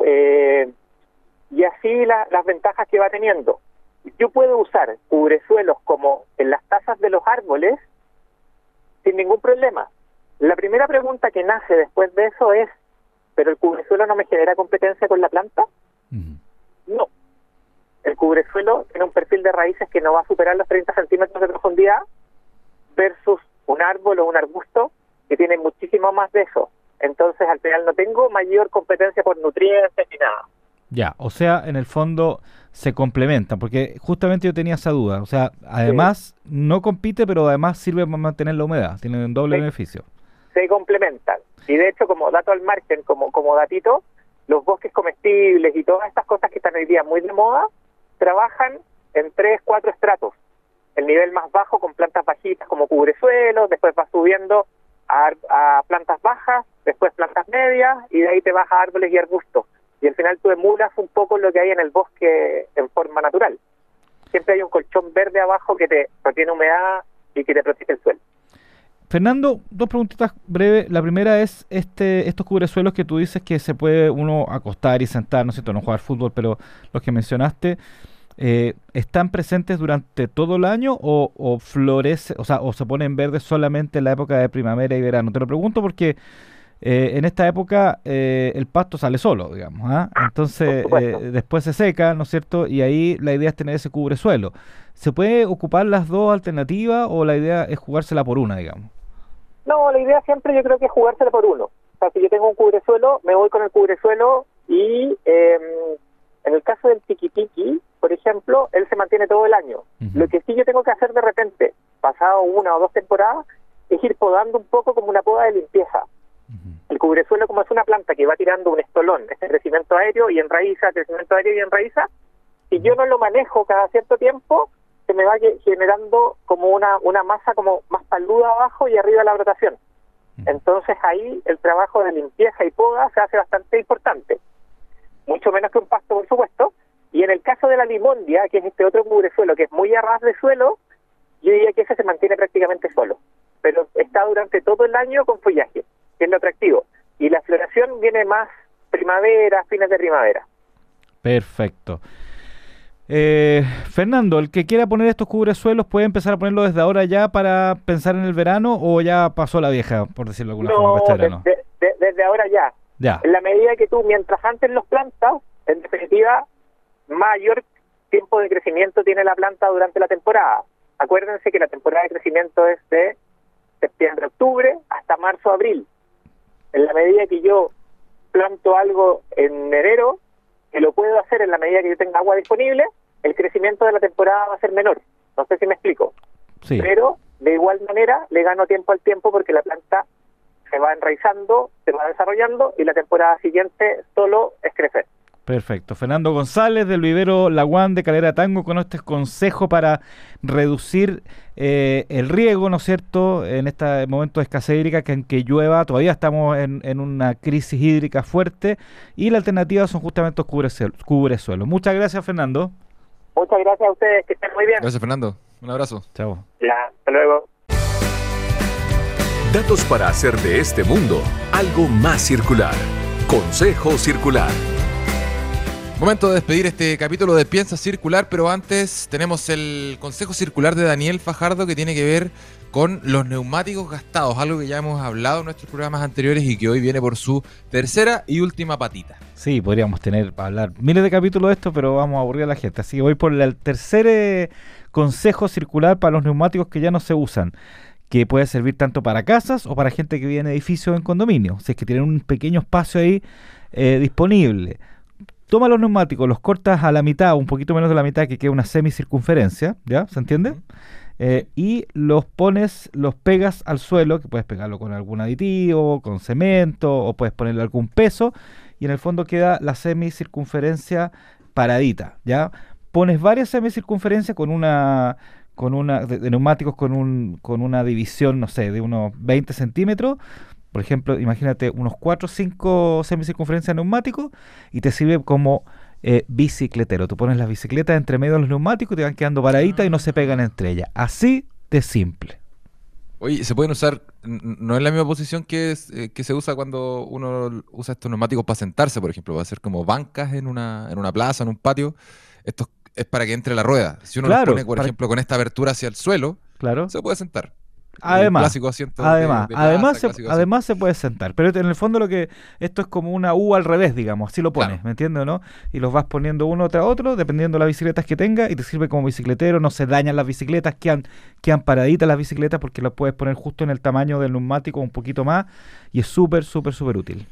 eh, y así la- las ventajas que va teniendo. Yo puedo usar cubresuelos como en las tasas de los árboles sin ningún problema. La primera pregunta que nace después de eso es, ¿pero el cubresuelo no me genera competencia con la planta? No. El cubresuelo tiene un perfil de raíces que no va a superar los 30 centímetros de profundidad versus un árbol o un arbusto que tiene muchísimo más de eso. Entonces, al final no tengo mayor competencia por nutrientes ni nada. Ya, o sea, en el fondo se complementan, porque justamente yo tenía esa duda. O sea, además no compite, pero además sirve para mantener la humedad, tiene un doble beneficio. se complementan. Y de hecho, como dato al margen, como, como datito, los bosques comestibles y todas estas cosas que están hoy día muy de moda, trabajan en tres, cuatro estratos. El nivel más bajo con plantas bajitas como cubresuelo, después va subiendo a, plantas bajas, después plantas medias y de ahí te vas a árboles y arbustos. Y al final tú emulas un poco lo que hay en el bosque en forma natural. Siempre hay un colchón verde abajo que te retiene humedad y que te protege el suelo. Fernando, dos preguntitas breves. La primera es este, estos cubresuelos que tú dices que se puede uno acostar y sentar, ¿no es cierto? No jugar fútbol, pero los que mencionaste, eh, ¿están presentes durante todo el año o, o florece, o sea, o se ponen verdes solamente en la época de primavera y verano? Te lo pregunto porque eh, en esta época eh, el pasto sale solo, digamos. ¿ah? Entonces eh, después se seca, ¿no es cierto? Y ahí la idea es tener ese cubresuelo. ¿Se puede ocupar las dos alternativas o la idea es jugársela por una, digamos? No, la idea siempre yo creo que es jugársela por uno. O sea, si yo tengo un cubresuelo, me voy con el cubresuelo y em, en el caso del tiquitiqui, por ejemplo, él se mantiene todo el año. Lo que sí yo tengo que hacer de repente, pasado una o dos temporadas, es ir podando un poco como una poda de limpieza. El cubresuelo, como es una planta que va tirando un estolón, este crecimiento aéreo y enraiza, crecimiento aéreo y enraiza, si yo no lo manejo cada cierto tiempo, se me va ge- generando como una, una masa como más paluda abajo y arriba la brotación. Entonces ahí el trabajo de limpieza y poda se hace bastante importante. Mucho menos que un pasto, por supuesto. Y en el caso de la limondia, que es este otro cubresuelo que es muy a ras de suelo, yo diría que ese se mantiene prácticamente solo. Pero está durante todo el año con follaje, que es lo atractivo. Y la floración viene más primavera, fines de primavera. Perfecto. Eh, Fernando, el que quiera poner estos cubresuelos puede empezar a ponerlo desde ahora ya para pensar en el verano o ya pasó la vieja, por decirlo de alguna forma, No, este verano. desde, de- desde ahora ya. Ya. En la medida que tú, mientras antes los plantas, en definitiva, mayor tiempo de crecimiento tiene la planta durante la temporada. Acuérdense que la temporada de crecimiento es de septiembre, octubre hasta marzo, abril. En la medida que yo planto algo en enero, que lo puedo hacer en la medida que yo tenga agua disponible, el crecimiento de la temporada va a ser menor. No sé si me explico. Sí. Pero de igual manera le gano tiempo al tiempo porque la planta se va enraizando, se va desarrollando y la temporada siguiente solo es crecer. Perfecto. Fernando González del vivero Laguán de Calera Tango con este consejo para reducir eh, el riego, ¿no es cierto?, en este momento de escasez hídrica, que aunque llueva, todavía estamos en, en una crisis hídrica fuerte y la alternativa son justamente los cubresuelos. cubresuelos. Muchas gracias, Fernando. Muchas gracias a ustedes, que estén muy bien. Gracias, Fernando. Un abrazo. Chao. Ya, hasta luego. Datos para hacer de este mundo algo más circular. Consejo Circular. Momento de despedir este capítulo de Piensa Circular, pero antes tenemos el consejo circular de Daniel Fajardo que tiene que ver con los neumáticos gastados, algo que ya hemos hablado en nuestros programas anteriores y que hoy viene por su tercera y última patita. Sí, podríamos tener para hablar miles de capítulos de esto, pero vamos a aburrir a la gente. Así que voy por el tercer eh, consejo circular para los neumáticos que ya no se usan, que puede servir tanto para casas o para gente que vive en edificios en condominio. Si es que tienen un pequeño espacio ahí eh, disponible. Toma los neumáticos, los cortas a la mitad, un poquito menos de la mitad, que queda una semicircunferencia, ¿ya? ¿Se entiende? Eh, y los pones, los pegas al suelo, que puedes pegarlo con algún aditivo, con cemento, o puedes ponerle algún peso, y en el fondo queda la semicircunferencia paradita, ¿ya? Pones varias semicircunferencias con una con una de, de neumáticos con un con una división, no sé, de unos 20 centímetros. Por ejemplo, imagínate unos 4 o 5 semicircunferencias neumáticos y te sirve como eh, bicicletero. Tú pones las bicicletas entre medio de los neumáticos y te van quedando paraditas y no se pegan entre ellas. Así de simple. Oye, se pueden usar, no es la misma posición que, es, eh, que se usa cuando uno usa estos neumáticos para sentarse, por ejemplo, va a ser como bancas en una, en una plaza, en un patio. Esto es para que entre la rueda. Si uno Claro, los pone, por para- ejemplo, con esta abertura hacia el suelo, Claro. se puede sentar. Además, clásico asiento de- además, de además, se, además se puede sentar, pero en el fondo lo que esto es como una U al revés, digamos, así lo pones, Claro. ¿me entiendes no? Y los vas poniendo uno tras otro, dependiendo de las bicicletas que tenga, y te sirve como bicicletero, no se dañan las bicicletas, quedan, quedan paraditas las bicicletas porque las puedes poner justo en el tamaño del neumático un poquito más, y es súper, súper, súper útil.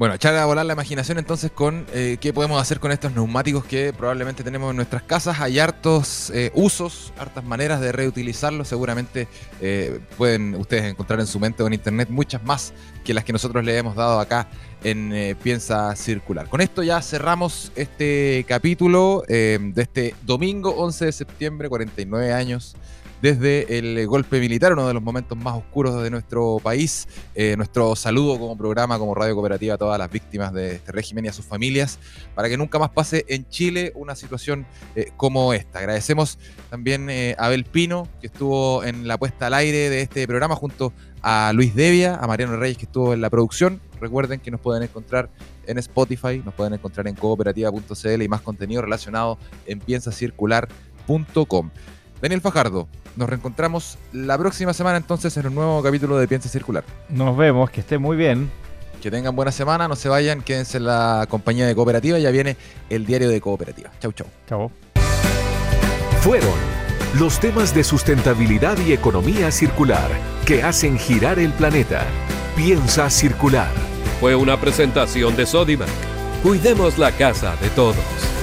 Bueno, echar a volar la imaginación entonces con eh, qué podemos hacer con estos neumáticos que probablemente tenemos en nuestras casas. Hay hartos eh, usos, hartas maneras de reutilizarlos. Seguramente eh, pueden ustedes encontrar en su mente o en internet muchas más que las que nosotros le hemos dado acá en Piensa Circular. Con esto ya cerramos este capítulo de este domingo 11 de septiembre, 49 años desde el golpe militar, uno de los momentos más oscuros de nuestro país. Eh, nuestro saludo como programa, como radio cooperativa a todas las víctimas de este régimen y a sus familias, para que nunca más pase en Chile una situación eh, como esta. Agradecemos también eh, a Abel Pino, que estuvo en la puesta al aire de este programa, junto a Luis Devia, a Mariano Reyes, que estuvo en la producción. Recuerden que nos pueden encontrar en Spotify, nos pueden encontrar en cooperativa.cl y más contenido relacionado en piensacircular.com. Daniel Fajardo, nos reencontramos la próxima semana entonces en un nuevo capítulo de Piensa Circular. Nos vemos, que esté muy bien. Que tengan buena semana, no se vayan, quédense en la compañía de Cooperativa, ya viene el diario de Cooperativa. Chau, chau. Chao. Fueron los temas de sustentabilidad y economía circular que hacen girar el planeta. Piensa circular. Fue una presentación de Sodimac. Cuidemos la casa de todos.